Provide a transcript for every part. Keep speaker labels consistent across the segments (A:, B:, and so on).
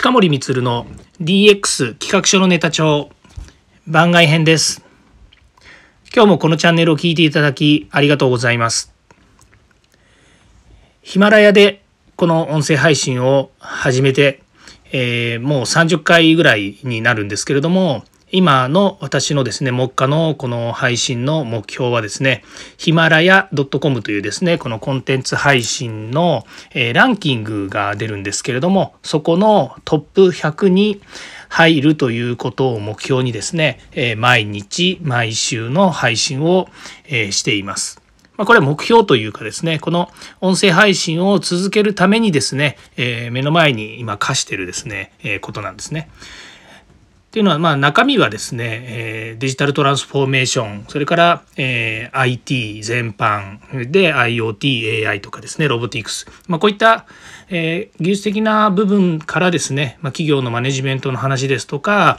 A: 近森光の DX 企画書のネタ帳番外編です。今日もこのチャンネルを聞いていただきありがとうございます。ヒマラヤでこの音声配信を始めて、えー、もう30回ぐらいになるんですけれども今の私のですね、目下のこの配信の目標はですね、ヒマラヤ .com というですね、このコンテンツ配信の、えー、ランキングが出るんですけれども、そこのトップ100に入るということを目標にですね、えー、毎日毎週の配信を、えー、しています。ま、これは目標というかですね、この音声配信を続けるためにですね、え目の前に今課してるですね、えことなんですね。っていうのは、まあ、中身はですね、えー、デジタルトランスフォーメーション、それから、えー、IT 全般で IoT、AI とかですね、ロボティクス、まあ、こういった、えー、技術的な部分からですね、まあ、企業のマネジメントの話ですとか、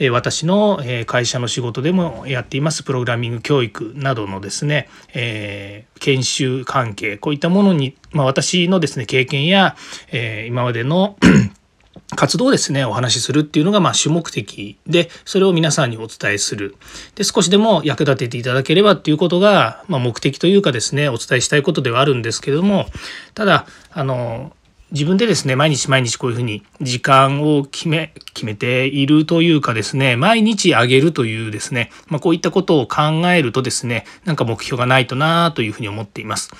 A: えー、私の、えー、会社の仕事でもやっていますプログラミング教育などのですね、えー、研修関係、こういったものに、まあ、私のですね、経験や、えー、今までの活動ですね、お話しするっていうのが、まあ、主目的で、それを皆さんにお伝えする。で、少しでも役立てていただければっていうことが、まあ、目的というかですね、お伝えしたいことではあるんですけれども、ただ、あの、自分でですね、毎日毎日こういうふうに時間を決め、決めているというかですね、毎日あげるというですね、まあ、こういったことを考えるとですね、なんか目標がないとなというふうに思っています。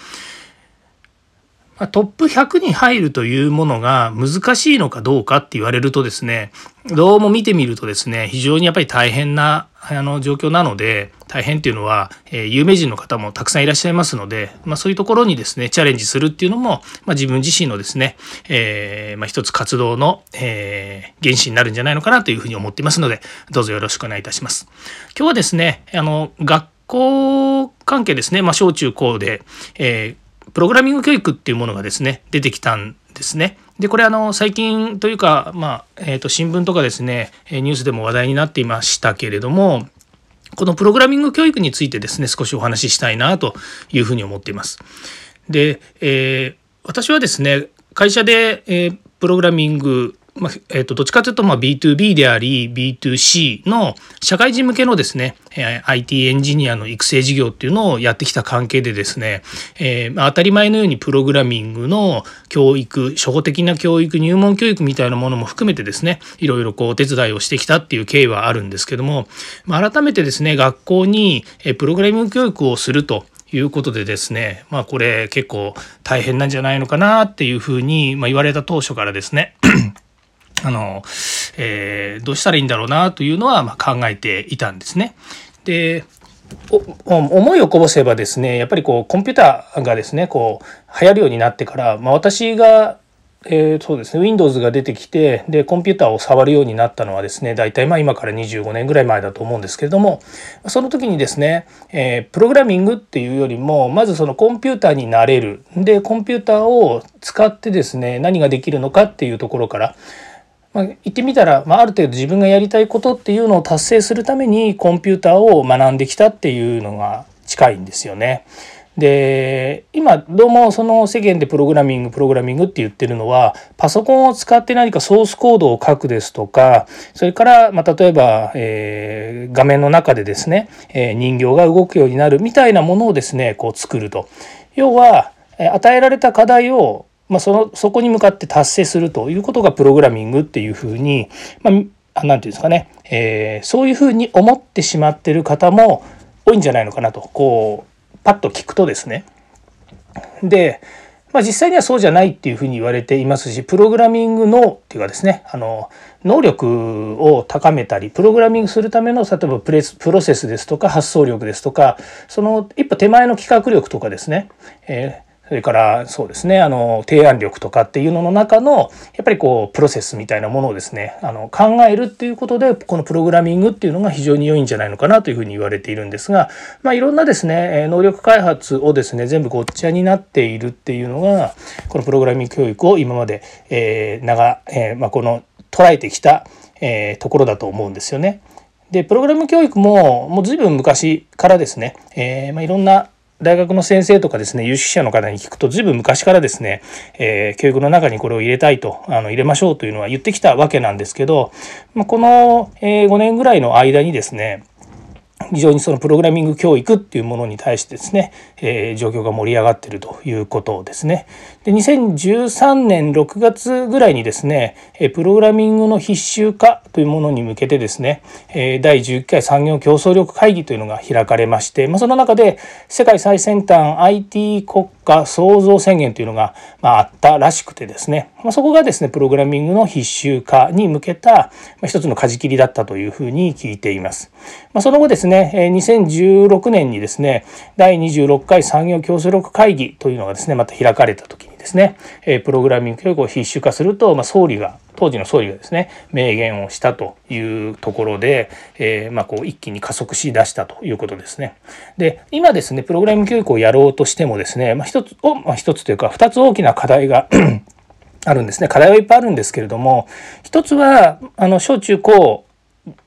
A: トップ100に入るというものが難しいのかどうかって言われるとですね、どうも見てみるとですね、非常にやっぱり大変なあの状況なので、大変っていうのは、えー、有名人の方もたくさんいらっしゃいますので、まあ、そういうところにですね、チャレンジするっていうのも、まあ、自分自身のですね、えー、まあ、一つ活動の、えー、原資になるんじゃないのかなというふうに思っていますので、どうぞよろしくお願いいたします。今日はですね、あの、学校関係ですね、まあ、小中高で、えープログラミング教育っていうものがですね出てきたんですね。でこれあの最近というか、まあえー、と新聞とかですねニュースでも話題になっていましたけれどもこのプログラミング教育についてですね少しお話ししたいなというふうに思っています。で、えー、私はですね会社で、えー、プログラミングまあえー、とどっちかというとまあ B2B であり B2C の社会人向けのですね IT エンジニアの育成事業っていうのをやってきた関係でですね、えー、まあ、当たり前のようにプログラミングの教育初歩的な教育入門教育みたいなものも含めてですねいろいろこうお手伝いをしてきたっていう経緯はあるんですけども、まあ、改めてですね学校にプログラミング教育をするということでですねまあこれ結構大変なんじゃないのかなっていうふうに、まあ、言われた当初からですねあの、えー、どうしたらいいんだろうなというのはま考えていたんですね。で思いをこぼせばですねやっぱりこうコンピューターがですねこう流行るようになってから、まあ、私がえー、そうですね Windows が出てきてでコンピューターを触るようになったのはですね大体まあ今から25年ぐらい前だと思うんですけれどもその時にですね、えー、プログラミングっていうよりもまずそのコンピューターになれるでコンピューターを使ってですね何ができるのかっていうところからまあ、言ってみたら、まあ、ある程度自分がやりたいことっていうのを達成するためにコンピューターを学んできたっていうのが近いんですよね。で今どうもその世間でプログラミングプログラミングって言ってるのはパソコンを使って何かソースコードを書くですとかそれから、まあ、例えば、えー、画面の中でですね、えー、人形が動くようになるみたいなものをですねこう作ると。要は与えられた課題をまあ、そのそこに向かって達成するということがプログラミングっていうふうに、まあ、なんていうんですかね、えー、そういうふうに思ってしまってる方も多いんじゃないのかなと。こうパッと聞くとですね。で、まあ、実際にはそうじゃないっていうふうに言われていますしプログラミングのっていうかですね。あの能力を高めたりプログラミングするための例えばプレスプロセスですとか発想力ですとかその一歩手前の企画力とかですね、えーそれからそうですねあの提案力とかっていうのの中のやっぱりこうプロセスみたいなものをですねあの考えるっていうことでこのプログラミングっていうのが非常に良いんじゃないのかなというふうに言われているんですが、まあ、いろんなですね能力開発をですね全部ごっちゃになっているっていうのがこのプログラミング教育を今まで、えー長えーまあ、この捉えてきた、えー、ところだと思うんですよね。でプログラム教育ももう随分昔からですね、えーまあ、いろんな大学の先生とかですね有識者の方に聞くとずいぶん昔からですね、えー、教育の中にこれを入れたいとあの入れましょうというのは言ってきたわけなんですけど、まあ、この、え5年ぐらいの間にですね非常にそのプログラミング教育っていうものに対してですね、えー、状況が盛り上がっているということですね。で2013年6月ぐらいにですねプログラミングの必修化というものに向けてですね第11回産業競争力会議というのが開かれまして、まあ、その中で世界最先端 IT 国家創造宣言というのがあったらしくてですね、まあ、そこがですねプログラミングの必修化に向けた一つの舵切りだったというふうに聞いています。まあ、その後ですね2016年にですね第26回産業競争力会議というのがですねまた開かれた時にですねえプログラミング教育を必修化すると、まあ、総理が当時の総理がですね明言をしたというところで、えー、まあ、こう一気に加速しだしたということですね。で今ですねプログラミング教育をやろうとしてもですね、まあ、一つを、まあ、一つというか二つ大きな課題が あるんですね課題はいっぱいあるんですけれども一つはあの小中高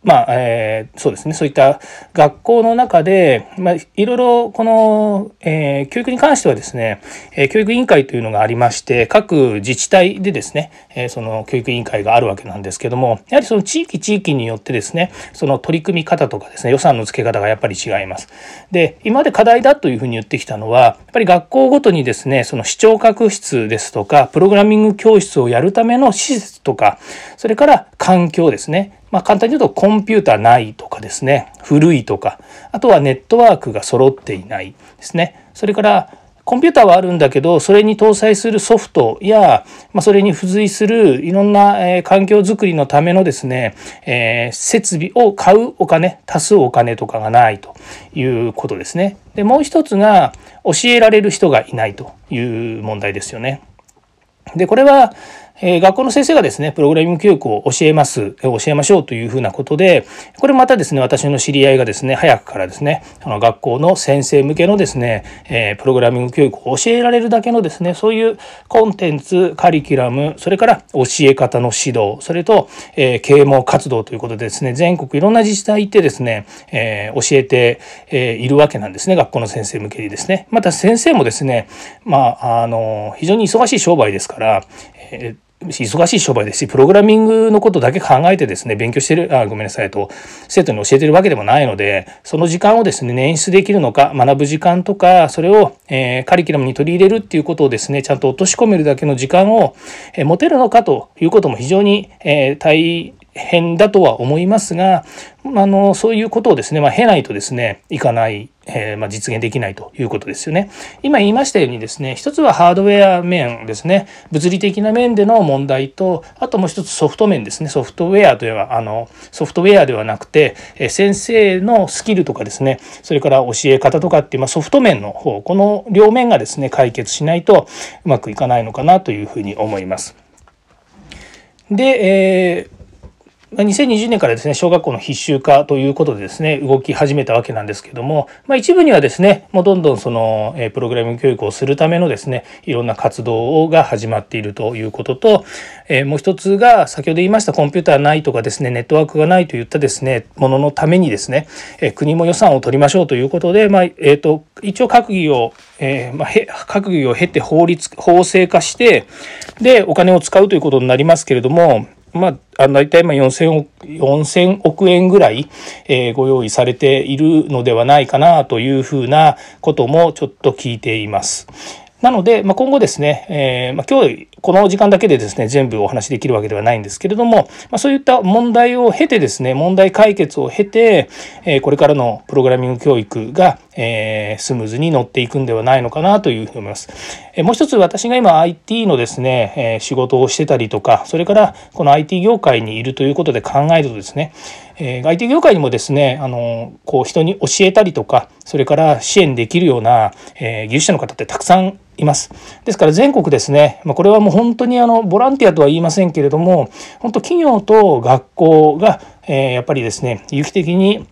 A: まあえー、そうですねそういった学校の中で、まあ、いろいろこの、えー、教育に関してはですね、えー、教育委員会というのがありまして各自治体でですね、え、その教育委員会があるわけなんですけどもやはりその地域地域によってですねその取り組み方とかですね予算の付け方がやっぱり違います。で今まで課題だというふうに言ってきたのはやっぱり学校ごとにですねその視聴覚室ですとかプログラミング教室をやるための施設とかそれから環境ですねまあ、簡単に言うとコンピューターないとかですね古いとかあとはネットワークが揃っていないですねそれからコンピューターはあるんだけどそれに搭載するソフトや、まあ、それに付随するいろんな、えー、環境づくりのためのですね、えー、設備を買うお金足すお金とかがないということですね。でもう一つが教えられる人がいないという問題ですよね。でこれはえ学校の先生がですね、プログラミング教育を教えます、教えましょうというふうなことで、これまたですね、私の知り合いがですね、早くからですね、あの学校の先生向けのですね、えプログラミング教育を教えられるだけのですね、そういうコンテンツ、カリキュラム、それから教え方の指導、それと、え啓蒙活動ということでですね、全国いろんな自治体行ってですね、え教えて、えいるわけなんですね、学校の先生向けにですね。また先生もですね、まあ、あの、非常に忙しい商売ですから、えー忙しい商売ですしプログラミングのことだけ考えてですね勉強してるあごめんなさいと生徒に教えてるわけでもないのでその時間をですね捻出できるのか学ぶ時間とかそれを、えー、カリキュラムに取り入れるっていうことをですねちゃんと落とし込めるだけの時間を、えー、持てるのかということも非常に、えー、大変だとは思いますがあのそういうことをですね、まあ、経ないとですねいかないえー、まあ、実現できないということですよね。今言いましたようにですね一つはハードウェア面ですね物理的な面での問題とあともう一つソフト面ですねソフトウェアというのはあのソフトウェアではなくて、え、先生のスキルとかですねそれから教え方とかっていう、まあ、ソフト面の方この両面がですね解決しないとうまくいかないのかなというふうに思います。で、えー2020年からですね小学校の必修化ということでですね動き始めたわけなんですけども、まあ、一部にはですねもうどんどんその、えプログラミング教育をするためのですねいろんな活動が始まっているということと、えもう一つが先ほど言いましたコンピューターないとかですねネットワークがないといったですねもののためにですね、え国も予算を取りましょうということで、まあ、えーと、一応閣議を、えー、まあ、閣議を経て法律法制化してでお金を使うということになりますけれどもまあ、大体まあ4000億 ,4000 億円ぐらい、えー、ご用意されているのではないかなというふうなこともちょっと聞いています。なので、まあ、今後ですね、えーまあ、今日この時間だけでですね全部お話しできるわけではないんですけれども、まあ、そういった問題を経てですね問題解決を経て、えー、これからのプログラミング教育が、えー、スムーズに乗っていくんではないのかなというふうに思います。え、もう一つ私が今 IT のですね、えー、仕事をしてたりとかそれからこの IT 業界にいるということで考えるとですねえー、IT 業界にもですねあのこう人に教えたりとかそれから支援できるような、えー、技術者の方ってたくさんいます。ですから全国ですね、まあ、これはもう本当にあのボランティアとは言いませんけれども本当企業と学校が、えー、やっぱりですね有機的に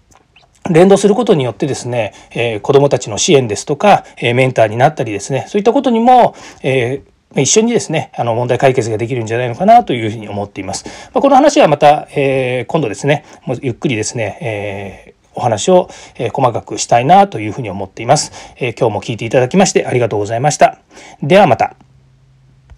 A: 連動することによってですね、えー、子どもたちの支援ですとか、えー、メンターになったりですねそういったことにも、えー一緒にですね、あの問題解決ができるんじゃないのかなというふうに思っています。まあ、この話はまた、えー、今度ですね、もうゆっくりですね、えーお話を、え細かくしたいなというふうに思っています、え今日も聞いていただきましてありがとうございました。ではまた。